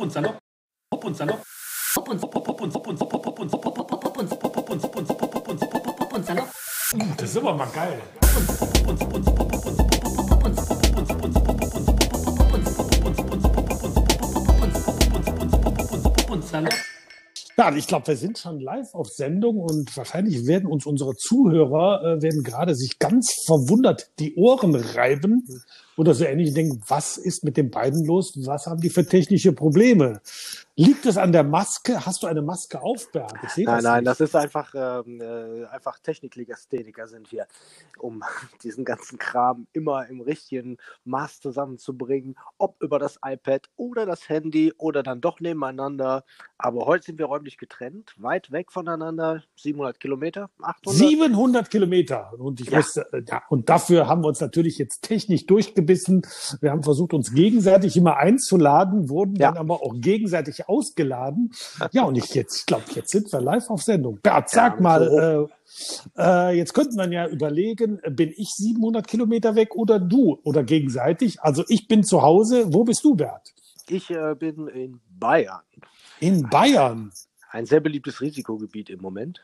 Hopp und Salopp. Hopp und Salopp. Hopp und Hopp, Hopp, und Hopp und Hopp, Hopp und Hopp, Hopp, Hopp, und Hopp, Hopp und Hopp und Hopp und Hopp und Hopp, Hopp, Hopp und Salopp. Das ist aber mal geil. Ja, ich glaube, wir sind schon live auf Sendung und wahrscheinlich werden uns unsere Zuhörer äh, werden gerade sich ganz verwundert die Ohren reiben oder so ähnlich denken, was ist mit den beiden los? Was haben die für technische Probleme? Liegt es an der Maske? Hast du eine Maske auf, Bernd? Nein, das nein, nicht. das ist einfach, ähm, äh, einfach Techniklegastheniker sind wir, um diesen ganzen Kram immer im richtigen Maß zusammenzubringen, ob über das iPad oder das Handy oder dann doch nebeneinander. Aber heute sind wir räumlich getrennt, weit weg voneinander, 700 Kilometer, 800. 700 Kilometer und ich ja. Wusste, äh, ja, und dafür haben wir uns natürlich jetzt technisch durchgebissen. Wir haben versucht, uns gegenseitig immer einzuladen, wurden ja. dann aber auch gegenseitig ausgeladen. Ja, und ich jetzt, ich glaube, jetzt sind wir live auf Sendung. Bert, sag ja, mal, äh, äh, jetzt könnte man ja überlegen, bin ich 700 Kilometer weg oder du oder gegenseitig? Also ich bin zu Hause. Wo bist du, Bert? Ich äh, bin in Bayern. In Bayern? Ein sehr beliebtes Risikogebiet im Moment.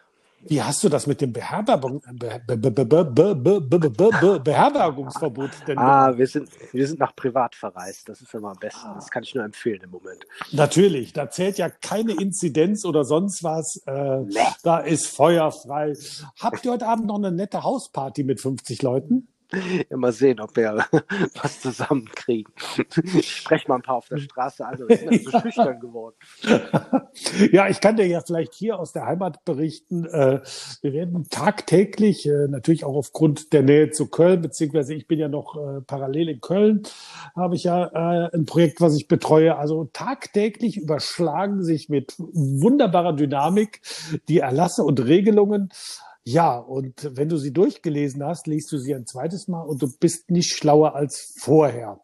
Wie hast du das mit dem Beherbergung, Beherbergungsverbot denn? Ah, wir sind, wir sind nach privat verreist. Das ist immer am besten. Das kann ich nur empfehlen im Moment. Natürlich. Da zählt ja keine Inzidenz oder sonst was. Äh. Da ist Feuer frei. Habt ihr heute Abend noch eine nette Hausparty mit 50 Leuten? Ja, mal sehen, ob wir was zusammenkriegen. Ich spreche mal ein paar auf der Straße an, wir sind so schüchtern geworden. Ja, ich kann dir ja vielleicht hier aus der Heimat berichten. Äh, wir werden tagtäglich, äh, natürlich auch aufgrund der Nähe zu Köln, beziehungsweise ich bin ja noch äh, parallel in Köln, habe ich ja ein Projekt, was ich betreue. Also tagtäglich überschlagen sich mit wunderbarer Dynamik die Erlasse und Regelungen. Ja, und wenn du sie durchgelesen hast, liest du sie ein zweites Mal und du bist nicht schlauer als vorher.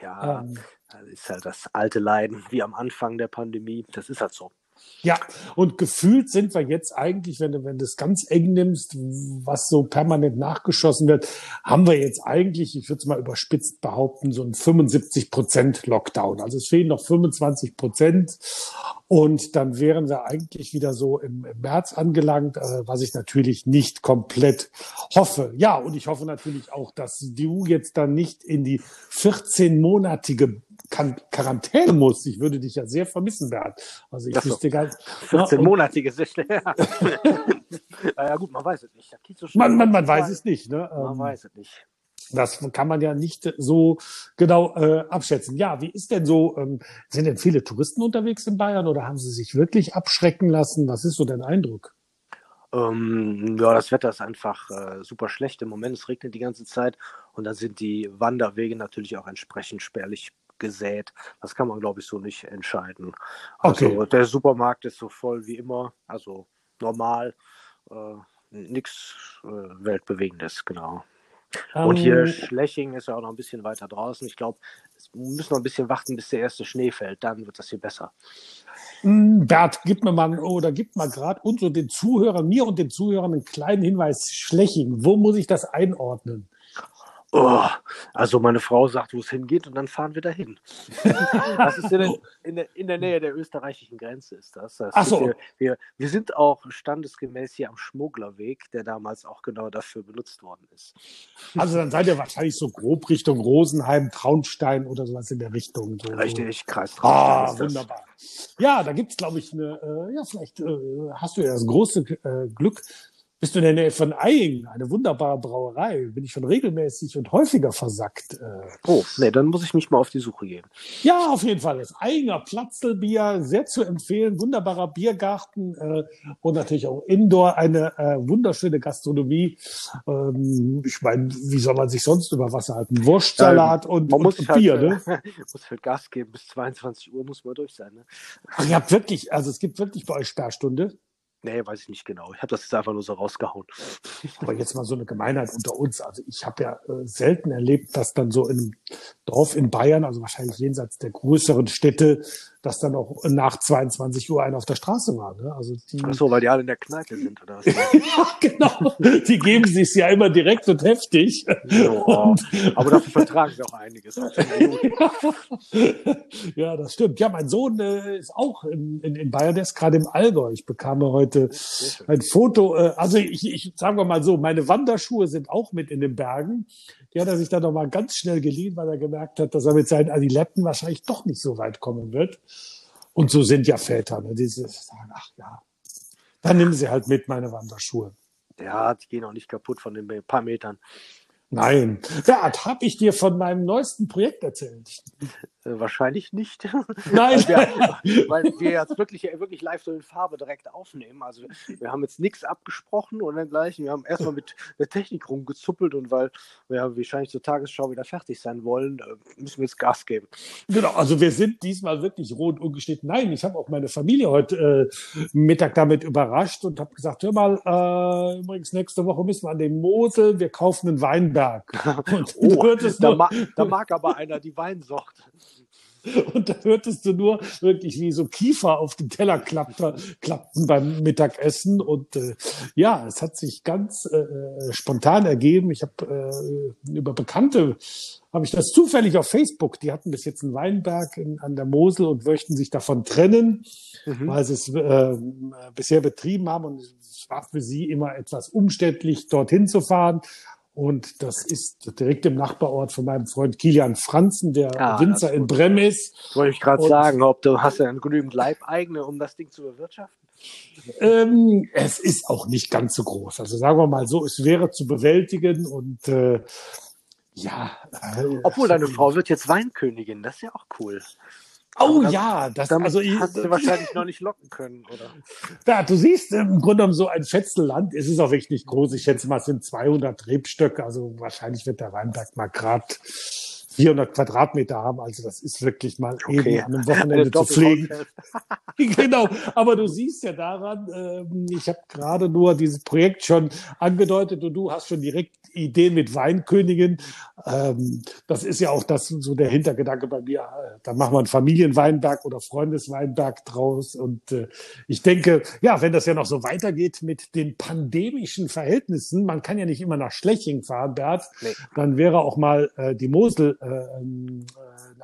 Ja, ähm, das ist halt das alte Leiden, wie am Anfang der Pandemie. Das ist halt so. Ja, und gefühlt sind wir jetzt eigentlich, wenn du, wenn du es ganz eng nimmst, was so permanent nachgeschossen wird, haben wir jetzt eigentlich, ich würde es mal überspitzt behaupten, so ein 75 Prozent Lockdown. Also es fehlen noch 25 Prozent und dann wären wir eigentlich wieder so im, im März angelangt, äh, was ich natürlich nicht komplett hoffe. Ja, und ich hoffe natürlich auch, dass die EU jetzt dann nicht in die 14-monatige Quarantäne muss. Ich würde dich ja sehr vermissen, Bernd. Also ich wüsste gar nicht. 14-monatige Sicht. ja gut, man weiß es nicht. So man, man, man weiß es nicht. Ne? Man ähm, weiß es nicht. Das kann man ja nicht so genau äh, abschätzen. Ja, wie ist denn so, ähm, sind denn viele Touristen unterwegs in Bayern oder haben sie sich wirklich abschrecken lassen? Was ist so dein Eindruck? Ähm, ja, das Wetter ist einfach äh, super schlecht im Moment. Es regnet die ganze Zeit und dann sind die Wanderwege natürlich auch entsprechend spärlich gesät. Das kann man, glaube ich, so nicht entscheiden. Also okay. der Supermarkt ist so voll wie immer, also normal, äh, nichts äh, Weltbewegendes, genau. Um, Und hier ähm. Schleching ist ja auch noch ein bisschen weiter draußen. Ich glaube, wir müssen noch ein bisschen warten, bis der erste Schnee fällt. Dann wird das hier besser. Hm, Bert, gib mir mal, oder gib mal gerade uns und den Zuhörern, mir und den Zuhörern einen kleinen Hinweis. Schleching, wo muss ich das einordnen? Oh, also meine Frau sagt, wo es hingeht und dann fahren wir dahin. das ist in der, in, der, in der, Nähe der österreichischen Grenze ist das. das Ach so. Wir, wir, wir, sind auch standesgemäß hier am Schmugglerweg, der damals auch genau dafür benutzt worden ist. Also dann seid ihr wahrscheinlich so grob Richtung Rosenheim, Traunstein oder sowas in der Richtung. So, Richtig, Kreis Traunstein. Ah, wunderbar. Ja, da gibt's glaube ich, eine, äh, ja, vielleicht äh, hast du ja das große äh, Glück, bist du in der Nähe von Eying, eine wunderbare Brauerei. Bin ich schon regelmäßig und häufiger versackt. Äh. Oh, nee, dann muss ich mich mal auf die Suche gehen. Ja, auf jeden Fall. Das Eyinger Platzelbier, sehr zu empfehlen. Wunderbarer Biergarten äh, und natürlich auch Indoor eine äh, wunderschöne Gastronomie. Ähm, ich meine, wie soll man sich sonst über Wasser halten? Wurstsalat ähm, und, man muss und halt, Bier, ne? muss halt Gas geben. Bis 22 Uhr muss man durch sein. Ne? Ach, ihr habt wirklich, also es gibt wirklich bei euch Sperrstunde? Nee, weiß ich nicht genau. Ich habe das jetzt einfach nur so rausgehauen. Aber jetzt mal so eine Gemeinheit unter uns. Also ich habe ja äh, selten erlebt, dass dann so in einem Dorf in Bayern, also wahrscheinlich jenseits der größeren Städte, dass dann auch nach 22 Uhr einer auf der Straße war. Ne? Also die, Ach so, weil die alle in der Kneipe sind, oder was? ja, genau. Die geben sich ja immer direkt und heftig. Ja, aber dafür vertragen sie auch einiges. Ja, das stimmt. Ja, mein Sohn äh, ist auch in, in, in Bayern, der ist gerade im Allgäu. Ich bekam heute Schön. ein Foto. Äh, also ich, ich sagen wir mal so, meine Wanderschuhe sind auch mit in den Bergen. Die hat er sich dann noch mal ganz schnell geliehen, weil er gemerkt hat, dass er mit seinen Adiletten wahrscheinlich doch nicht so weit kommen wird. Und so sind ja Väter, ne? die sagen, ach ja, dann nehmen sie halt mit meine Wanderschuhe. Ja, die gehen auch nicht kaputt von den paar Metern. Nein. Bert, habe ich dir von meinem neuesten Projekt erzählt? Äh, wahrscheinlich nicht. Nein. weil, wir, weil wir jetzt wirklich, wirklich live so in Farbe direkt aufnehmen. Also wir haben jetzt nichts abgesprochen und dergleichen. Wir haben erstmal mit der Technik rumgezuppelt und weil wir wahrscheinlich zur Tagesschau wieder fertig sein wollen, äh, müssen wir jetzt Gas geben. Genau, also wir sind diesmal wirklich roh und ungeschnitten. Nein, ich habe auch meine Familie heute äh, Mittag damit überrascht und habe gesagt, hör mal, äh, übrigens nächste Woche müssen wir an den Mosel, wir kaufen einen Weinberg. Und Oh, da, ma da mag aber einer die Weinsorte. Und da hörtest du nur wirklich, wie so Kiefer auf den Teller klappte, klappten beim Mittagessen. Und äh, ja, es hat sich ganz äh, spontan ergeben. Ich habe äh, über Bekannte, habe ich das zufällig auf Facebook, die hatten bis jetzt einen Weinberg in, an der Mosel und möchten sich davon trennen, Mhm. weil sie es äh, bisher betrieben haben. Und es war für sie immer etwas umständlich, dorthin zu fahren. Und das ist direkt im Nachbarort von meinem Freund Kilian Franzen, der Ah, Winzer in. Brem ist. Wollte ich gerade sagen, ob du hast ja genügend Leibeigene, um das Ding zu bewirtschaften. Ähm, es ist auch nicht ganz so groß. Also sagen wir mal so, es wäre zu bewältigen und äh, ja. Äh, Obwohl deine Frau wird jetzt Weinkönigin, das ist ja auch cool. Oh das- ja, das Damit also ich, hast du wahrscheinlich noch nicht locken können, oder? ja, du siehst im Grunde genommen so ein Schätzelland. Es ist auch wirklich nicht groß. Ich schätze mal, es sind 200 Rebstöcke. Also wahrscheinlich wird der Weinberg mal grad 400 Quadratmeter haben. Also das ist wirklich mal eben an einem Wochenende zu pflegen. genau, aber du siehst ja daran, ähm, ich habe gerade nur dieses Projekt schon angedeutet und du hast schon direkt Ideen mit Weinkönigin. Ähm, das ist ja auch das so der Hintergedanke bei mir. Äh, Da machen wir einen Familienweinberg oder Freundesweinberg draus. Und äh, ich denke, ja, wenn das ja noch so weitergeht mit den pandemischen Verhältnissen, man kann ja nicht immer nach Schleching fahren, Bert, Nee. dann wäre auch mal äh, die Mosel äh, äh,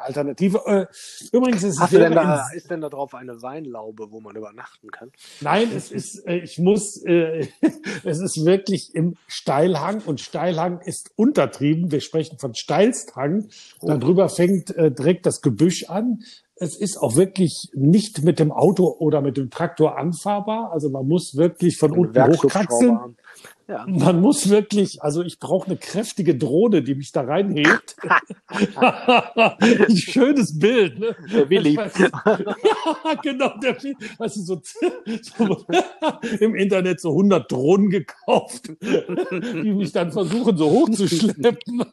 Alternative. Äh, übrigens ist es Hast du denn da, ist denn da drauf eine Weinlaube, wo man übernachten kann? Nein, es ist, äh, ich muss, äh, es ist wirklich im Steilhang und Steilhang ist untertrieben. Wir sprechen von Steilsthang. Darüber fängt äh, direkt das Gebüsch an. Es ist auch wirklich nicht mit dem Auto oder mit dem Traktor anfahrbar. Also man muss wirklich von Eine unten hochkraxeln. Ja. Man muss wirklich, also ich brauche eine kräftige Drohne, die mich da reinhebt. Ein schönes Bild, ne? Der Willi. Ja, genau, der Willi. Weißt du, so, so im Internet so 100 Drohnen gekauft, die mich dann versuchen, so hochzuschleppen.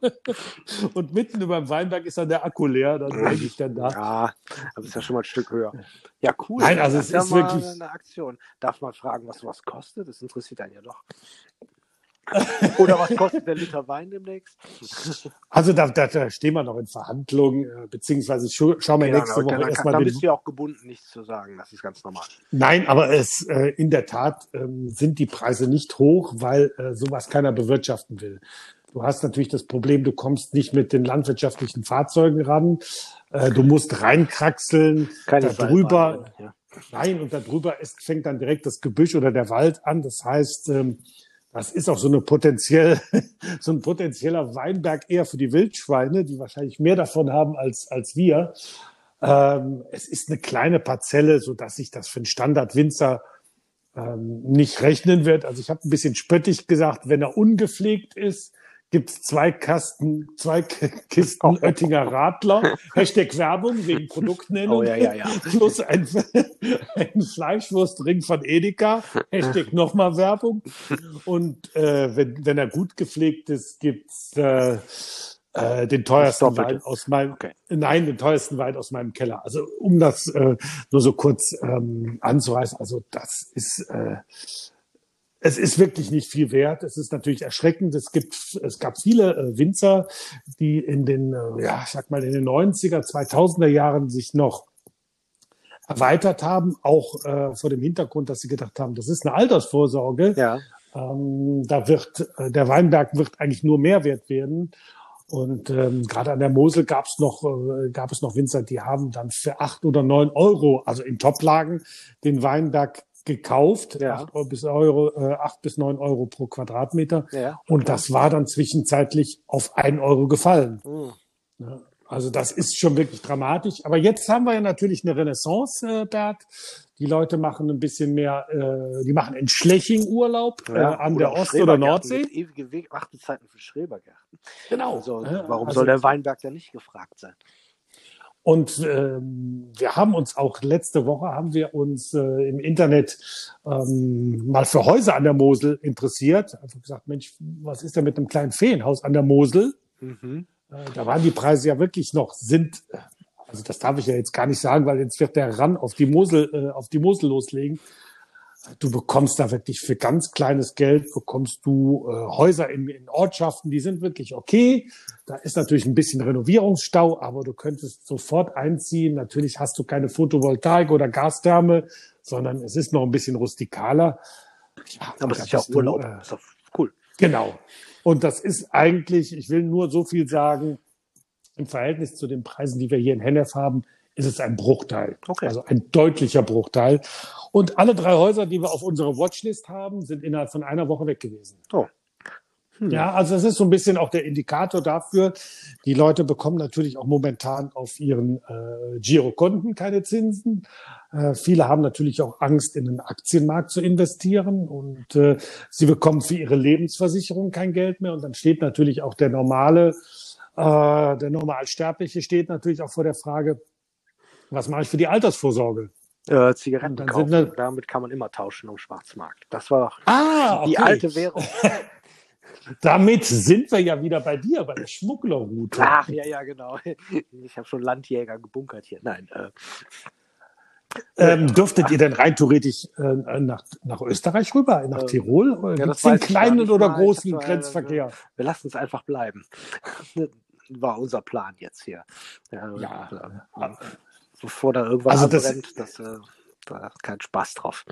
Und mitten über dem Weinberg ist dann der Akku leer, dann bin ich dann da. Ja, aber ist ja schon mal ein Stück höher. Ja, cool. Nein, also das es ja ist wirklich- eine Aktion. Darf man fragen, was sowas kostet? Das interessiert einen ja doch. Oder was kostet der Liter Wein demnächst? Also da, da, da stehen wir noch in Verhandlungen, äh, beziehungsweise scha schauen wir Ja, nächste Woche dann, erstmal den, bist du ja auch gebunden, nichts zu sagen. Das ist ganz normal. Nein, aber es äh, in der Tat ähm, sind die Preise nicht hoch, weil äh, sowas keiner bewirtschaften will. Du hast natürlich das Problem, du kommst nicht mit den landwirtschaftlichen Fahrzeugen ran. Äh, du musst reinkraxeln, Keine darüber, Ja. nein, und darüber ist, fängt dann direkt das Gebüsch oder der Wald an. Das heißt, ähm, das ist auch so eine potenziell, so ein potenzieller Weinberg eher für die Wildschweine, die wahrscheinlich mehr davon haben als, als wir. Ähm, es ist eine kleine Parzelle, so dass sich das für einen Standardwinzer ähm, nicht rechnen wird. Also ich habe ein bisschen spöttisch gesagt, wenn er ungepflegt ist, gibt's zwei Kasten, zwei Kisten Oettinger Radler, Hashtag Werbung wegen Produktnennung, Oh, ja, ja, ja. plus ein, ein Fleischwurstring von Edeka, Hashtag nochmal Werbung. Und äh, wenn, wenn er gut gepflegt ist, gibt's äh, Äh, den teuersten. Wein aus meinem, Okay. nein, den teuersten Wein aus meinem Keller. Also um das äh, nur so kurz ähm, anzureißen, also das ist, äh, es ist wirklich nicht viel wert. Es ist natürlich erschreckend. Es gibt, es gab viele äh, Winzer, die in den, äh, ja, ich sag mal in den 90er, 2000er Jahren sich noch erweitert haben, auch äh, vor dem Hintergrund, dass sie gedacht haben, das ist eine Altersvorsorge. Ja. Ähm, da wird äh, der Weinberg wird eigentlich nur Mehrwert werden. Und ähm, gerade an der Mosel gab es noch äh, gab es noch Winzer, die haben dann für acht oder neun Euro, also in Toplagen, den Weinberg gekauft, Ja. acht bis Euro, äh, acht bis neun Euro pro Quadratmeter. Ja. Und das war dann zwischenzeitlich auf ein Euro gefallen. Hm. Ja, Also das ist schon wirklich dramatisch. Aber jetzt haben wir ja natürlich eine Renaissance, äh, Bert. Die Leute machen ein bisschen mehr, äh, die machen in Schleching Urlaub äh, an der Ost- oder Nordsee. Ewige Weg- Wartezeiten für Schrebergärten. Genau. Also, Ja, warum also- soll der Weinberg da nicht gefragt sein? Und ähm, wir haben uns auch letzte Woche haben wir uns äh, im Internet ähm, mal für Häuser an der Mosel interessiert. Einfach gesagt, Mensch, was ist denn mit einem kleinen Feenhaus an der Mosel? Mhm. Äh, da waren die Preise ja wirklich noch, sind, also das darf ich ja jetzt gar nicht sagen, weil jetzt wird der Ran auf die Mosel, äh, auf die Mosel loslegen. Du bekommst da wirklich für ganz kleines Geld bekommst du äh, Häuser in, in Ortschaften, die sind wirklich okay. Da ist natürlich ein bisschen Renovierungsstau, aber du könntest sofort einziehen. Natürlich hast du keine Photovoltaik oder Gastherme, sondern es ist noch ein bisschen rustikaler. Ja, Aber es ist ja auch bist du, Urlaub. äh, ist cool. Genau. Und das ist eigentlich, ich will nur so viel sagen, im Verhältnis zu den Preisen, die wir hier in Hennef haben, ist es ein Bruchteil. Okay. Also ein deutlicher Bruchteil. Und alle drei Häuser, die wir auf unserer Watchlist haben, sind innerhalb von einer Woche weg gewesen. Oh. Hm. Ja, also das ist so ein bisschen auch der Indikator dafür. Die Leute bekommen natürlich auch momentan auf ihren äh, Girokonten keine Zinsen. Äh, viele haben natürlich auch Angst, in den Aktienmarkt zu investieren und äh, sie bekommen für ihre Lebensversicherung kein Geld mehr. Und dann steht natürlich auch der normale, äh, der Normalsterbliche steht natürlich auch vor der Frage, was mache ich für die Altersvorsorge? Äh, Zigaretten kaufen. wir- Damit kann man immer tauschen am Schwarzmarkt. Das war Ah, die alte Währung. Damit sind wir ja wieder bei dir, bei der Schmugglerroute. Ach, ja, ja, genau. Ich habe schon Landjäger gebunkert hier. Nein, äh, Ähm, dürftet ihr denn rein theoretisch äh, nach, nach Österreich rüber, nach Ähm, Tirol? Ja, das weiß den kleinen oder mal. Großen hab äh, Grenzverkehr? wir lassen es einfach bleiben. War unser Plan jetzt hier. Ja, Ja. Äh, bevor da irgendwas Also das- abbrennt, das, äh, da kein Spaß drauf.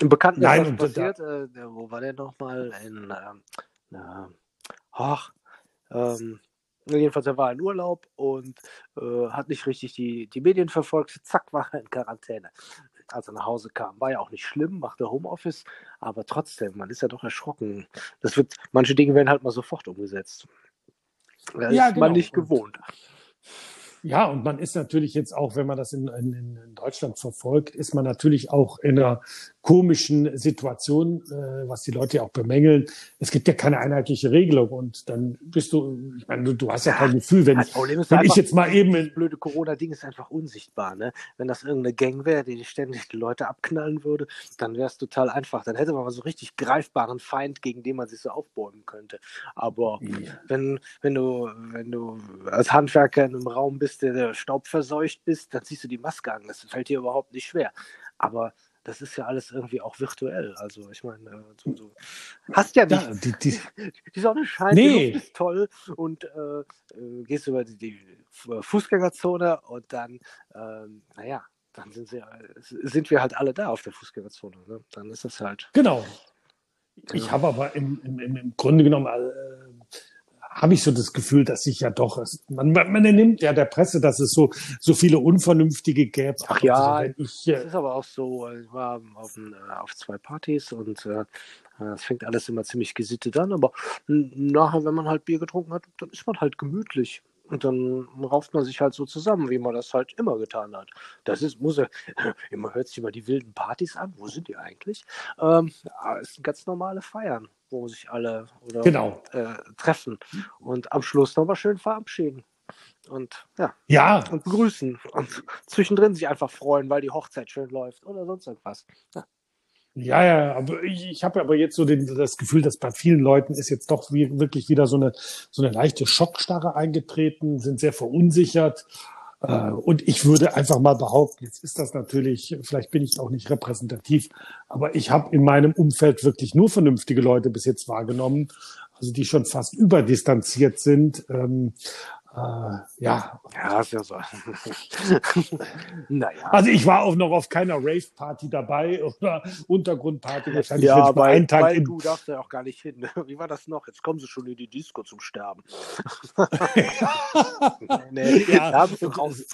Im Bekannten Nein, ist und was da- passiert. Äh, der- wo war der nochmal? In, äh, ach, ähm, jedenfalls, er war in Urlaub und äh, hat nicht richtig die, die Medien verfolgt. Zack, war er in Quarantäne. Als er nach Hause kam, war ja auch nicht schlimm, machte Homeoffice, aber trotzdem, man ist ja doch erschrocken. Das wird, manche Dinge werden halt mal sofort umgesetzt. Das Ja, ist man genau. nicht Und- gewohnt. Ja, und man ist natürlich jetzt auch, wenn man das in, in, in Deutschland verfolgt, ist man natürlich auch in einer komischen Situation, äh, was die Leute ja auch bemängeln. Es gibt ja keine einheitliche Regelung und dann bist du, ich meine, du, du hast ja kein Gefühl, wenn, Das Problem ist wenn ich einfach, jetzt mal eben das blöde Corona-Ding ist einfach unsichtbar. Ne? Wenn das irgendeine Gang wäre, die ständig die Leute abknallen würde, dann wäre es total einfach. Dann hätte man mal so richtig greifbaren Feind, gegen den man sich so aufbäumen könnte. Aber wenn, wenn, du, wenn du als Handwerker in einem Raum bist, der, der staubverseucht bist, dann ziehst du die Maske an. Das fällt dir überhaupt nicht schwer. Aber das ist ja alles irgendwie auch virtuell. Also ich meine, äh, du, du hast ja nicht ja, die, die, die Sonne scheint, Nee. die ist toll und äh, äh, gehst über die, die Fu- Fußgängerzone und dann, ähm, naja, dann sind, sie, äh, sind wir halt alle da auf der Fußgängerzone. Ne? Dann ist das halt. Genau. Ich Ja. habe aber im, im, im Grunde genommen äh, habe ich so das Gefühl, dass sich ja doch man, man nimmt ja der Presse, dass es so so viele unvernünftige gäbe. Ach ja, also, ich, Es äh, ist aber auch so, ich war auf, äh, auf zwei Partys und äh, es fängt alles immer ziemlich gesittet an, aber nachher, wenn man halt Bier getrunken hat, dann ist man halt gemütlich. Und dann rauft man sich halt so zusammen, wie man das halt immer getan hat. Das ist, muss immer hört sich immer die wilden Partys an. Wo sind die eigentlich? Ähm, es sind ganz normale Feiern, wo sich alle oder Genau. äh, treffen und am Schluss nochmal schön verabschieden. Und ja, ja, und begrüßen und zwischendrin sich einfach freuen, weil die Hochzeit schön läuft oder sonst irgendwas. Ja. Ja, ja, aber ich, ich habe aber jetzt so den, das Gefühl, dass bei vielen Leuten ist jetzt doch wie, wirklich wieder so eine, so eine leichte Schockstarre eingetreten, sind sehr verunsichert. Äh, und ich würde einfach mal behaupten, jetzt ist das natürlich, vielleicht bin ich auch nicht repräsentativ, aber ich habe in meinem Umfeld wirklich nur vernünftige Leute bis jetzt wahrgenommen, also die schon fast überdistanziert sind. Ähm, äh, ja. Ja, ist ja so. naja. Also ich war auch noch auf keiner Rave-Party dabei oder Untergrundparty wahrscheinlich. Ja, weil, einen Tag weil du darfst ja auch gar nicht hin. Wie war das noch? Jetzt kommen sie schon in die Disco zum Sterben. nee, nee, ja, raus.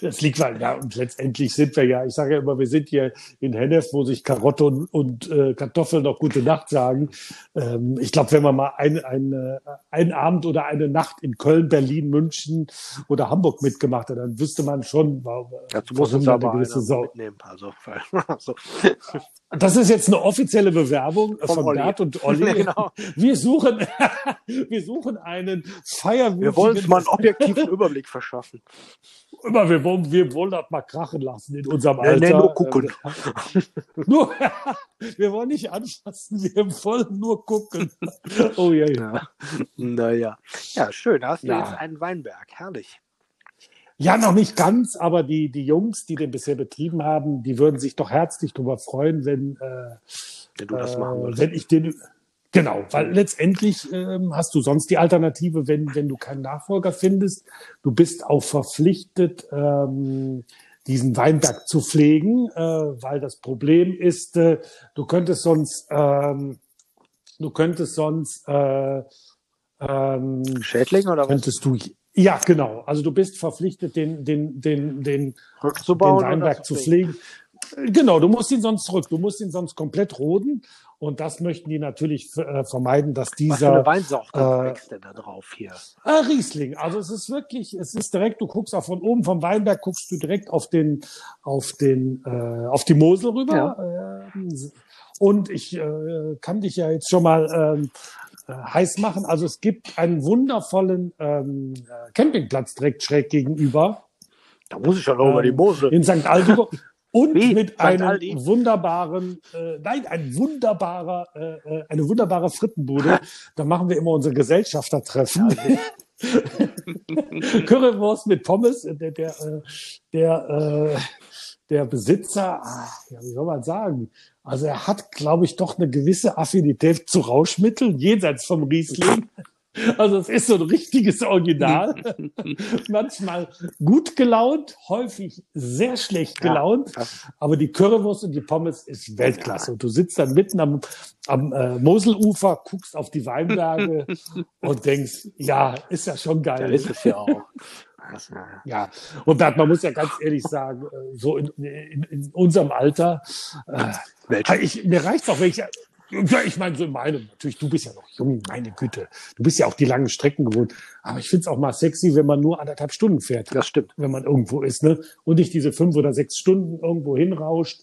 Das liegt weil, ja, und letztendlich sind wir ja, ich sage ja immer, wir sind hier in Hennef, wo sich Karotte und, und äh, Kartoffeln noch gute Nacht sagen. Ähm, ich glaube, wenn man mal ein, ein, äh, einen Abend oder eine Nacht in Köln, Berlin, München oder Hamburg mitgemacht hat, dann wüsste man schon, warum. Dazu muss uns aber gewisse Sau. mitnehmen. Also, also. Das ist jetzt eine offizielle Bewerbung Vom von Olli. Bert und Olli. genau. Wir suchen, wir suchen einen Feierwürdigen. Wir wollen uns mal einen objektiven Überblick verschaffen. Immer, wir wollen, wir wollen das mal krachen lassen in unserem Alter. Nee, nur gucken. nur, wir wollen nicht anfassen, wir wollen nur gucken. Oh ja, ja. Naja. Ja, schön. Da hast du ja. jetzt einen Weinberg. Herrlich. Ja, noch nicht ganz, aber die, die Jungs, die den bisher betrieben haben, die würden sich doch herzlich darüber freuen, wenn, äh, wenn du das machen äh, würdest. Wenn ich den, genau, weil letztendlich ähm, hast du sonst die Alternative, wenn, wenn du keinen Nachfolger findest. Du bist auch verpflichtet, ähm, diesen Weinberg zu pflegen, äh, weil das Problem ist, äh, du könntest sonst, ähm, du könntest sonst, äh, ähm, Schädling oder was? Könntest du, ja, genau. Also du bist verpflichtet, den, den, den, den, den Weinberg zu pflegen. Genau, du musst ihn sonst zurück. Du musst ihn sonst komplett roden. Und das möchten die natürlich äh, vermeiden, dass dieser. Was für eine Weinsorte äh, wächst denn da drauf hier? Äh, Riesling. Also es ist wirklich, es ist direkt, du guckst auch von oben vom Weinberg, guckst du direkt auf den, auf den, äh, auf die Mosel rüber. Ja. Äh, und ich äh, kann dich ja jetzt schon mal ähm, äh, heiß machen. Also es gibt einen wundervollen ähm, äh, Campingplatz direkt schräg gegenüber. Da muss ich ja noch ähm, über die Mosel. In St. Aldigo. Und Wie? mit einem wunderbaren, äh, nein, ein wunderbarer, äh, äh eine wunderbare Frittenbude. da machen wir immer unsere Gesellschaftertreffen. Currywurst mit Pommes. Der, der, äh, der, äh, der Besitzer, ach, ja, wie soll man sagen, also er hat, glaube ich, doch eine gewisse Affinität zu Rauschmitteln, jenseits vom Riesling. Also es ist so ein richtiges Original. Manchmal gut gelaunt, häufig sehr schlecht gelaunt. Ja. Aber die Currywurst und die Pommes ist Weltklasse. Und du sitzt dann mitten am, am äh, Moselufer, guckst auf die Weinberge und denkst, ja, ist ja schon geil. Ja, ist es ja auch. Ja, und Bert, man muss ja ganz ehrlich sagen, äh, so in, in, in unserem Alter, äh, ich, mir reicht's auch, wenn ich, ja, ich meine, so in meinem, natürlich, du bist ja noch jung, meine Güte. Du bist ja auch die langen Strecken gewohnt. Aber ich find's auch mal sexy, wenn man nur anderthalb Stunden fährt. Das stimmt. Wenn man irgendwo ist, ne? Und nicht diese fünf oder sechs Stunden irgendwo hinrauscht.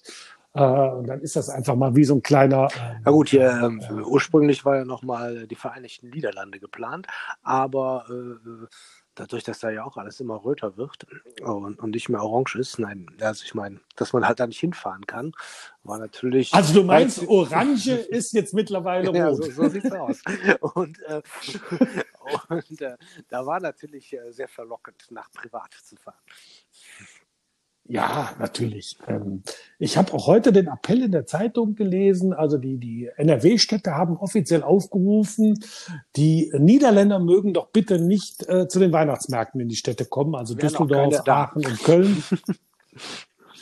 Äh, und dann ist das einfach mal wie so ein kleiner. Ähm, Na gut, hier äh, ursprünglich war ja noch mal die Vereinigten Niederlande geplant, aber äh, dadurch, dass da ja auch alles immer röter wird und, und nicht mehr orange ist, nein, also ich meine, dass man halt da nicht hinfahren kann, war natürlich. Also du meinst, Orange ist jetzt mittlerweile rot. Ja, so, so sieht's aus. Und, äh, und äh, da war natürlich äh, sehr verlockend, nach privat zu fahren. Ja, natürlich. Ähm, ich habe auch heute den Appell in der Zeitung gelesen. Also die, die NRW-Städte haben offiziell aufgerufen, die Niederländer mögen doch bitte nicht äh, zu den Weihnachtsmärkten in die Städte kommen, also Düsseldorf, Aachen und Köln.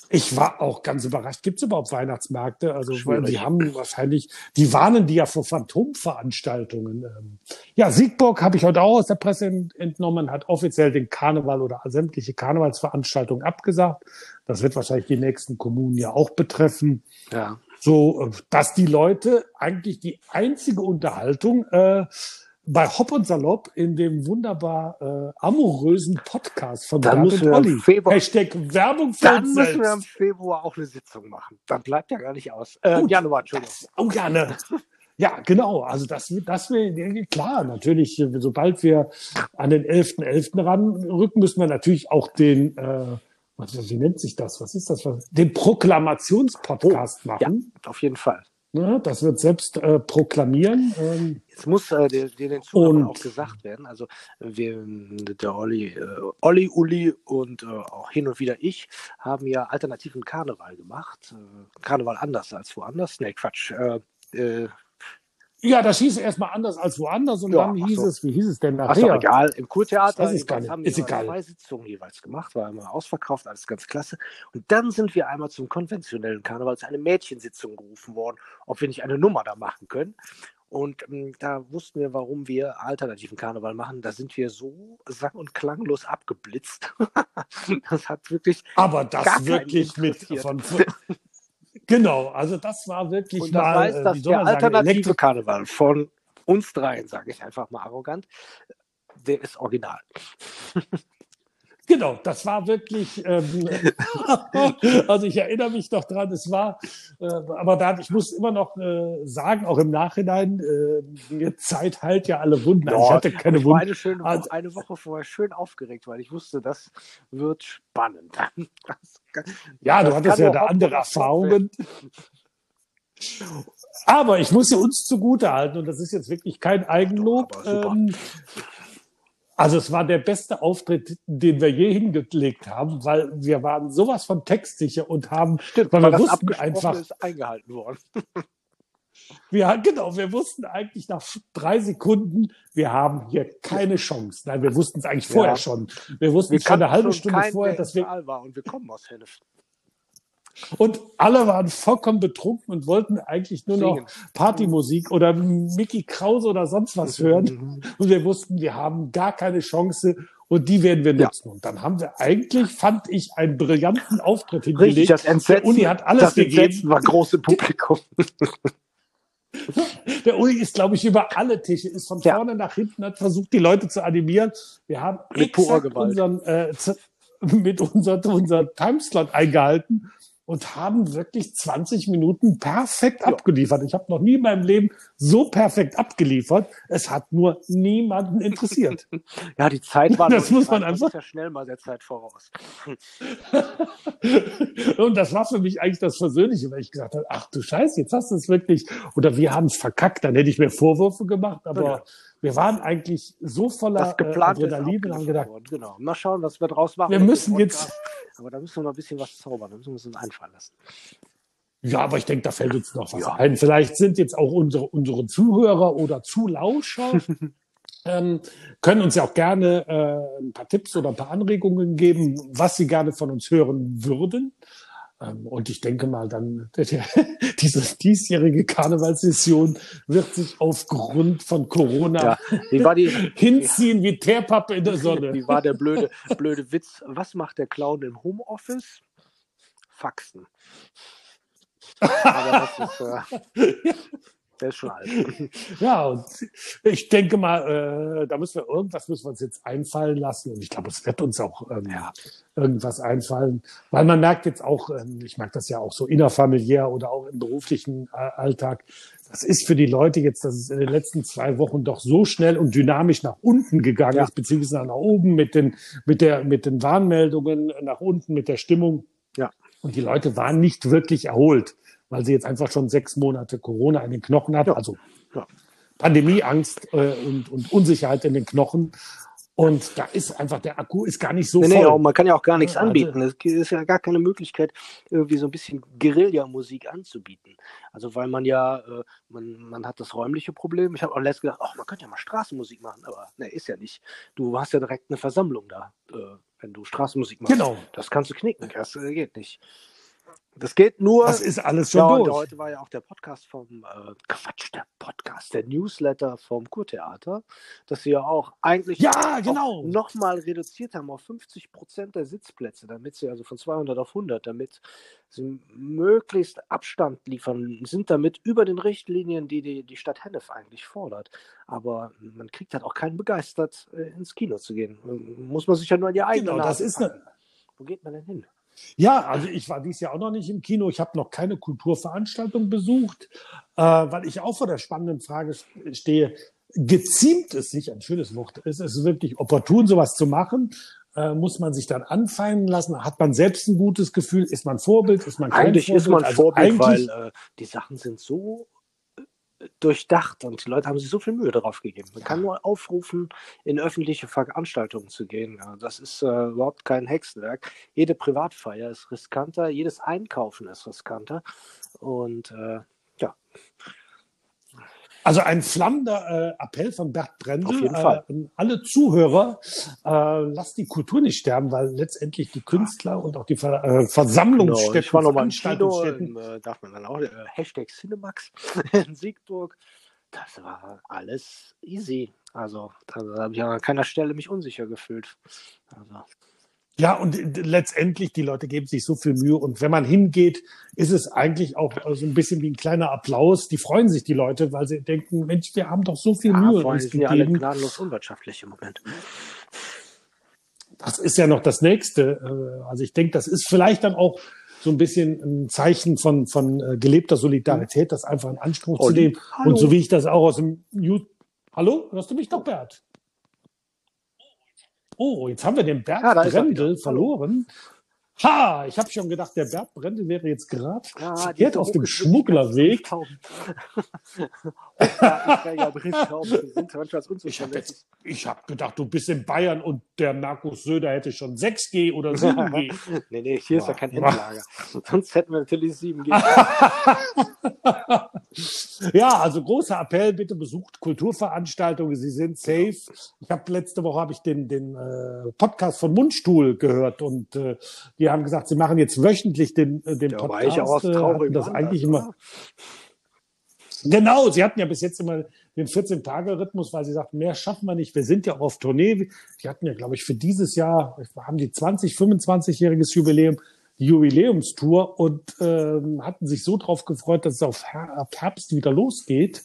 Ich war auch ganz überrascht. Gibt es überhaupt Weihnachtsmärkte? Also weil die haben wahrscheinlich, die warnen die ja vor Phantomveranstaltungen. Ähm, ja, Siegburg habe ich heute auch aus der Presse entnommen, hat offiziell den Karneval oder sämtliche Karnevalsveranstaltungen abgesagt. Das wird wahrscheinlich die nächsten Kommunen ja auch betreffen. Ja. So, äh, dass die Leute eigentlich die einzige Unterhaltung äh, bei Hop und Salopp in dem wunderbar äh, amorösen Podcast von dann Bert und Olli. Februar, Hashtag Werbung für Dann müssen selbst. wir im Februar auch eine Sitzung machen. Dann bleibt ja gar nicht aus. Äh, Gut, Januar, Entschuldigung. Das, oh, gerne. Ja, genau. Also das, das wäre klar. Natürlich, sobald wir an den 11.11. .11. ranrücken, müssen wir natürlich auch den äh, was, wie nennt sich das? Was ist das? Den Proklamationspodcast oh, machen. Ja, auf jeden Fall. Ja, das wird selbst äh, proklamieren. Ähm, Jetzt muss äh, dir, den Zuhörern auch gesagt werden, also wir, der Olli, äh, Olli, Uli und äh, auch hin und wieder ich haben ja alternativen Karneval gemacht. Äh, Karneval anders als woanders. Nee, Quatsch. Ja, das hieß erstmal anders als woanders und ja, dann hieß so. es, wie hieß es denn nachher? Ach egal, im Kurtheater ist gar nicht. haben wir ist egal. zwei Sitzungen jeweils gemacht, war immer ausverkauft, alles ganz klasse. Und dann sind wir einmal zum konventionellen Karneval, zu einer Mädchensitzung gerufen worden, ob wir nicht eine Nummer da machen können. Und ähm, da wussten wir, warum wir alternativen Karneval machen. Da sind wir so sang- und klanglos abgeblitzt. das hat wirklich. Aber das wirklich mit von, Genau, also das war wirklich Und das mal, heißt, äh, dass der sagen, alternative Elektro Karneval von uns dreien, sage ich einfach mal arrogant, der ist original. Genau, das war wirklich, ähm, also ich erinnere mich noch dran, es war, äh, aber da, ich muss immer noch äh, sagen, auch im Nachhinein, äh, Zeit heilt ja alle Wunden. Also ich hatte keine ich war Wunden. eine, schöne Woche, Also- eine Woche vorher schön aufgeregt, weil ich wusste, das wird spannend. Das kann- Ja, du das hattest kann ja da andere Erfahrungen. Aber ich muss ja uns zugute halten, und das ist jetzt wirklich kein Eigenlob. Doch, also es war der beste Auftritt, den wir je hingelegt haben, weil wir waren sowas von textsicher und haben, Stimmt, weil wir wussten einfach, ist eingehalten worden. wir, genau, wir wussten eigentlich nach drei Sekunden, wir haben hier keine Chance. Nein, wir wussten es eigentlich vorher Ja. schon. Wir wussten Wir schon eine halbe Stunde vorher, dass wir, war und wir kommen aus Hennef. Und alle waren vollkommen betrunken und wollten eigentlich nur noch. Partymusik oder Mickey Krause oder sonst was hören. Und wir wussten, wir haben gar keine Chance und die werden wir Ja. nutzen. Und dann haben wir eigentlich, fand ich, einen brillanten Auftritt Richtig, hingelegt. das Entsetzen, Der Uni hat alles das gegeben. Entsetzen war groß im Publikum. Der Uli ist, glaube ich, über alle Tische, ist von Ja. vorne nach hinten, hat versucht, die Leute zu animieren. Wir haben Mit exakt unseren, äh, mit unserem unser Timeslot eingehalten und haben wirklich 20 Minuten perfekt abgeliefert. Ich habe noch nie in meinem Leben so perfekt abgeliefert. Es hat nur niemanden interessiert. Ja, die Zeit war Das muss man einfach- ja schnell mal der Zeit voraus. und das war für mich eigentlich das Versöhnliche, weil ich gesagt habe, ach du Scheiße, jetzt hast du es wirklich, oder wir haben es verkackt, dann hätte ich mir Vorwürfe gemacht, aber Ja. Wir waren eigentlich so voller Das äh, ist Adrenalin und haben gedacht, worden. Genau. Mal schauen, was wir draus machen. Wir müssen jetzt-. Aber da müssen wir noch ein bisschen was zaubern. Da müssen wir uns einfallen lassen. ja, aber ich denke, da fällt uns noch was Ja. ein. Vielleicht sind jetzt auch unsere, unsere Zuhörer oder Zulauscher, ähm, können uns ja auch gerne äh, ein paar Tipps oder ein paar Anregungen geben, was sie gerne von uns hören würden. Ähm, und ich denke mal, dann diese diesjährige Karnevalssession wird sich aufgrund von Corona Ja, wie war die, hinziehen wie Teerpappe in der Sonne. wie war der blöde, blöde Witz? Was macht der Clown im Homeoffice? Faxen. Aber das ist, äh, der ist schon alt. Ja, und ich denke mal, äh, da müssen wir irgendwas müssen wir uns jetzt einfallen lassen. Und ich glaube, es wird uns auch ähm, Ja. irgendwas einfallen. Weil man merkt jetzt auch, ähm, ich merke das ja auch so innerfamiliär oder auch im beruflichen äh, Alltag, das ist für die Leute jetzt, dass es in den letzten zwei Wochen doch so schnell und dynamisch nach unten gegangen Ja. ist, beziehungsweise nach oben mit den, mit der, mit den Warnmeldungen, nach unten mit der Stimmung. Ja. Und die Leute waren nicht wirklich erholt, weil sie jetzt einfach schon sechs Monate Corona in den Knochen hatten. Ja. Also Ja. Pandemieangst äh, und, und Unsicherheit in den Knochen. Und da ist einfach, der Akku ist gar nicht so Nee, voll. nee, man kann ja auch gar nichts also- anbieten. Es ist ja gar keine Möglichkeit, irgendwie so ein bisschen Guerilla-Musik anzubieten. Also weil man ja, äh, man, man hat das räumliche Problem. Ich habe auch letztens gedacht, ach, man könnte ja mal Straßenmusik machen, aber ne, ist ja nicht. Du hast ja direkt eine Versammlung da, äh, wenn du Straßenmusik machst. Genau. Das kannst du knicken, das äh, geht nicht. Das geht nur. Das ist alles schon ja, durch. heute war ja auch der Podcast vom, äh, Quatsch, der Podcast, der Newsletter vom Kurtheater, dass sie ja auch eigentlich Ja, genau. nochmal reduziert haben auf 50 Prozent der Sitzplätze, damit sie also von 200 auf 100, damit sie möglichst Abstand liefern, sind damit über den Richtlinien, die die, die Stadt Hennef eigentlich fordert. Aber man kriegt halt auch keinen begeistert, äh, ins Kino zu gehen. Muss man sich ja nur an die eigene Genau, das Nase ist eine. Wo geht man denn hin? Ja, also ich war dieses Jahr auch noch nicht im Kino. Ich habe noch keine Kulturveranstaltung besucht, äh, weil ich auch vor der spannenden Frage stehe, geziemt es sich, ein schönes Wort, ist es wirklich opportun, sowas zu machen? Äh, muss man sich dann anfeinden lassen? Hat man selbst ein gutes Gefühl? Ist man Vorbild? Ist man kein Eigentlich Vorbild? ist man Also Vorbild, weil eigentlich- äh, die Sachen sind so durchdacht und die Leute haben sich so viel Mühe darauf gegeben. Man kann nur aufrufen, in öffentliche Veranstaltungen zu gehen. Ja, Das ist äh, überhaupt kein Hexenwerk. Jede Privatfeier ist riskanter, jedes Einkaufen ist riskanter. Und äh, ja, Also ein flammender äh, Appell von Bert Brendel Auf jeden äh, Fall. an alle Zuhörer, äh, lasst die Kultur nicht sterben, weil letztendlich die Künstler und auch die Ver äh, genau. Versammlungsstätten, Kino, Veranstaltungsstätten, im, äh, darf man dann auch, äh, Hashtag Cinemax in Siegburg. Das war alles easy. Also da habe ich an keiner Stelle mich unsicher gefühlt. Also, Ja, und äh, letztendlich, die Leute geben sich so viel Mühe. Und wenn man hingeht, ist es eigentlich auch so ein bisschen wie ein kleiner Applaus. Die freuen sich, die Leute, weil sie denken, Mensch, wir haben doch so viel ja, Mühe vor allem sind ja alle gnadenlos unwirtschaftlich im Moment. Das ist ja noch das Nächste. Äh, Also ich denke, das ist vielleicht dann auch so ein bisschen ein Zeichen von, von äh, gelebter Solidarität, das einfach in Anspruch zu Olli, nehmen. hallo. Und so wie ich das auch aus dem Ju Hallo, hörst du mich doch, Bert? Oh, jetzt haben wir den Bert Ja, Brendel verloren. Ha, ich habe schon gedacht, der Bert Brendel wäre jetzt gerade verkehrt diese auf dem Schmugglerweg. Ich habe jetzt, habe gedacht, du bist in Bayern und der Markus Söder hätte schon 6G oder 7G. nee, nee, hier ist ja kein Endlager. Sonst hätten wir natürlich 7G. Ja, also großer Appell, bitte besucht Kulturveranstaltungen, sie sind safe. Ich habe letzte Woche habe ich den den äh, Podcast von Mundstuhl gehört und äh, die haben gesagt, sie machen jetzt wöchentlich den äh, den war Podcast. ich auch äh, traurigem das Anlass, eigentlich immer oder? Genau, sie hatten ja bis jetzt immer den 14-Tage-Rhythmus, weil sie sagten, mehr schaffen wir nicht. Wir sind ja auch auf Tournee. Die hatten ja, glaube ich, für dieses Jahr, haben die 20, 25-jähriges Jubiläum, die Jubiläumstour und ähm, hatten sich so drauf gefreut, dass es auf Her ab Herbst wieder losgeht.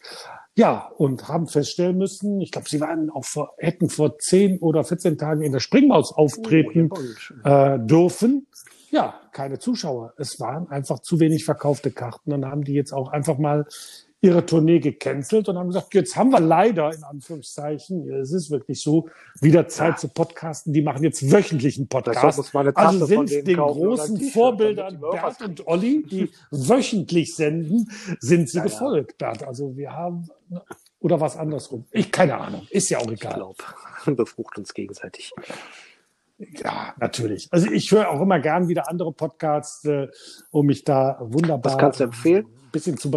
Ja, und haben feststellen müssen, ich glaube, sie waren auch vor, hätten vor 10 oder 14 Tagen in der Springmaus auftreten Oh, äh, dürfen. Ja, keine Zuschauer. Es waren einfach zu wenig verkaufte Karten. Dann haben die jetzt auch einfach mal ihre Tournee gecancelt und haben gesagt, jetzt haben wir leider, in Anführungszeichen, es ist wirklich so, wieder Zeit zu podcasten. Die machen jetzt wöchentlichen Vielleicht Podcast. Also sind den großen Vorbildern Bert und Olli, die wöchentlich senden, sind sie Ja, ja. gefolgt, Bert. Also wir haben, oder was andersrum. Ich, keine Ahnung. Ist ja auch Ich egal. glaube, befrucht uns gegenseitig. Ja, natürlich. Also ich höre auch immer gern wieder andere Podcasts, äh, um mich da wunderbar Was kannst du empfehlen? ein bisschen zu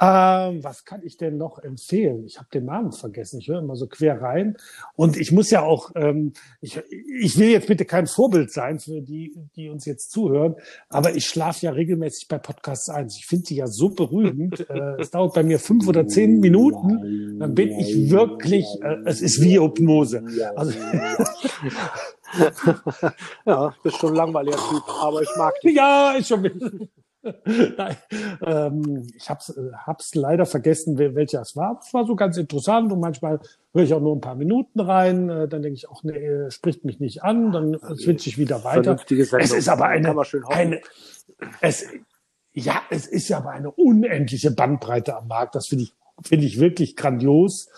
ähm, was kann ich denn noch empfehlen? Ich habe den Namen vergessen. Ich höre immer so quer rein. Und ich muss ja auch, ähm, ich, ich will jetzt bitte kein Vorbild sein für die, die uns jetzt zuhören, aber ich schlafe ja regelmäßig bei Podcasts ein. Ich finde die ja so berühmend. äh, es dauert bei mir fünf oder zehn Minuten. Dann bin ich wirklich, äh, es ist wie Hypnose. Also, Ja, bist schon langweiliger Typ, aber ich mag dich. Ja, ist schon. Nein, ähm, ich hab's, äh, hab's leider vergessen, welcher es war. Es war so ganz interessant und manchmal höre ich auch nur ein paar Minuten rein. Äh, dann denke ich auch, nee, äh, spricht mich nicht an. Dann switche ich wieder weiter. Es ist aber eine, eine es, ja, es ist ja aber eine unendliche Bandbreite am Markt. Das finde ich, finde ich wirklich grandios.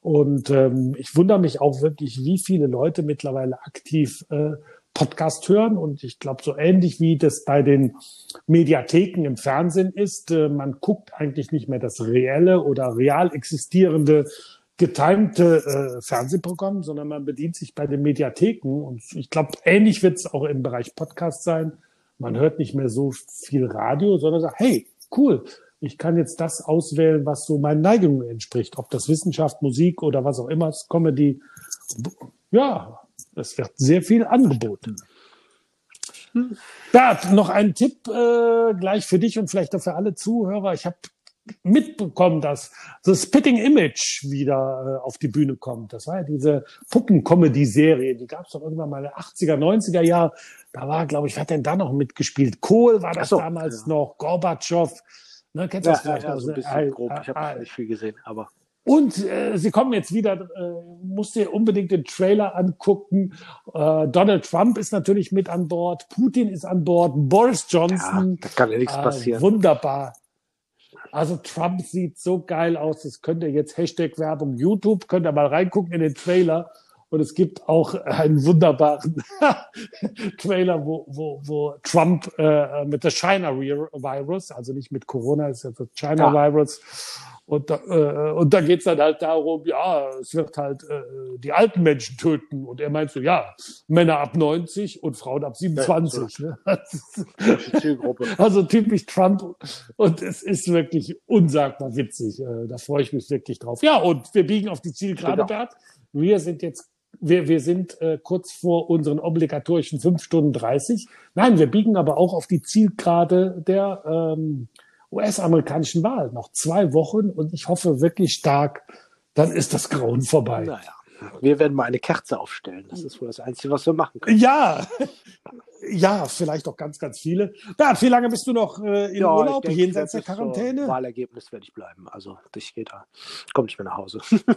Und ähm, ich wundere mich auch wirklich, wie viele Leute mittlerweile aktiv äh, Podcast hören. Und ich glaube, so ähnlich wie das bei den Mediatheken im Fernsehen ist, äh, man guckt eigentlich nicht mehr das reelle oder real existierende getimte äh, Fernsehprogramm, sondern man bedient sich bei den Mediatheken. Und ich glaube, ähnlich wird es auch im Bereich Podcast sein. Man hört nicht mehr so viel Radio, sondern sagt, hey, cool, ich kann jetzt das auswählen, was so meinen Neigungen entspricht. Ob das Wissenschaft, Musik oder was auch immer ist, Comedy. Ja, es wird sehr viel angeboten. Bert, noch ein Tipp äh, gleich für dich und vielleicht auch für alle Zuhörer. Ich habe mitbekommen, dass The Spitting Image wieder äh, auf die Bühne kommt. Das war ja diese Puppen-Comedy-Serie, die gab es doch irgendwann mal in den 80er, 90er Jahr. Da war, glaube ich, wer hat denn da noch mitgespielt? Kohl war das so, damals ja. noch, Gorbatschow. Ne, kennst du Ja, das ja, vielleicht ja, noch? so ein bisschen Äh, grob. Ich habe äh, nicht viel gesehen, aber und äh, sie kommen jetzt wieder, äh, musst dir unbedingt den Trailer angucken. Äh, Donald Trump ist natürlich mit an Bord, Putin ist an Bord, Boris ja, Johnson. da kann ja nichts äh, passieren. wunderbar. Also Trump sieht so geil aus, das könnt ihr jetzt Hashtag Werbung YouTube, könnt ihr mal reingucken in den Trailer. Und es gibt auch einen wunderbaren Trailer, wo, wo, wo Trump äh, mit der China Virus, also nicht mit Corona, ist ja das China ja. Und da, äh, und da geht's dann halt darum, ja, es wird halt äh, die alten Menschen töten. Und er meint so, ja, Männer ab 90 und Frauen ab 27. Ja, so. ne? also typisch Trump. Und es ist wirklich unsagbar witzig. Äh, da freue ich mich wirklich drauf. Ja, und wir biegen auf die Zielgerade, genau. Bert. Wir sind jetzt wir, wir sind äh, kurz vor unseren obligatorischen fünf Stunden dreißig. Nein, wir biegen aber auch auf die Zielgerade der ähm, US-amerikanischen Wahl. Noch zwei Wochen und ich hoffe wirklich stark, dann ist das Grauen vorbei. Naja, wir werden mal eine Kerze aufstellen. Das ist wohl das Einzige, was wir machen können. Ja, ja, vielleicht auch ganz, ganz viele. Bert, wie lange bist du noch äh, in ja, Urlaub, denke, jenseits der Quarantäne? Wahlergebnis werde ich bleiben. Also, ich gehe da, komme nicht mehr nach Hause.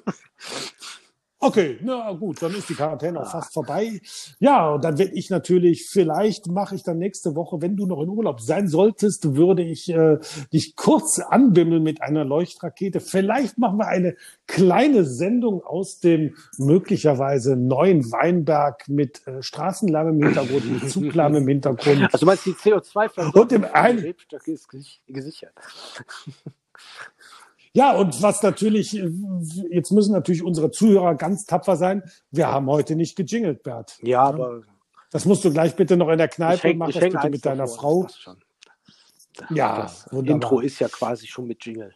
Okay, na gut, dann ist die Quarantäne auch fast vorbei. Ja, und dann werde ich natürlich, vielleicht mache ich dann nächste Woche, wenn du noch in Urlaub sein solltest, würde ich äh, dich kurz anbimmeln mit einer Leuchtrakete. Vielleicht machen wir eine kleine Sendung aus dem möglicherweise neuen Weinberg mit äh, Straßenlärm im Hintergrund, mit Zuglärm im Hintergrund. Also meinst du die CO2 und dem einen ist gesichert. Ja, und was natürlich, jetzt müssen natürlich unsere Zuhörer ganz tapfer sein. Wir haben heute nicht gejingelt, Bert. Ja, aber. Das musst du gleich bitte noch in der Kneipe häng, machen, bitte mit deiner davor, Frau. Ja, das wunderbar. Intro ist ja quasi schon mit Jingle.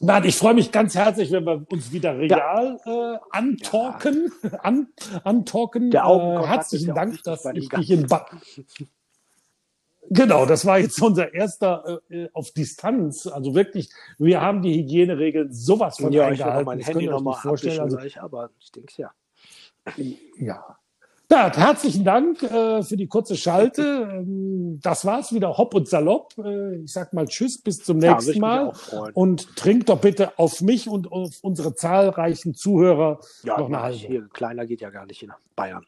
Nein, ich freue mich ganz herzlich, wenn wir uns wieder real ja. äh, antalken. Ja. An, antalken. Der äh, herzlichen Dank, dass ich dich in ba Genau, das war jetzt unser erster äh, auf Distanz. Also wirklich, wir haben die Hygieneregeln sowas von ja, eingehalten. Ich mein das Handy nochmal vorstellen. Also, gleich, aber ich denke ja. Ja. Bert, herzlichen Dank äh, für die kurze Schalte. Ähm, das war's wieder hopp und salopp. Äh, ich sag mal Tschüss, bis zum ja, nächsten Mal. Und trink doch bitte auf mich und auf unsere zahlreichen Zuhörer ja, noch eine halbe. Hier, kleiner geht ja gar nicht in Bayern.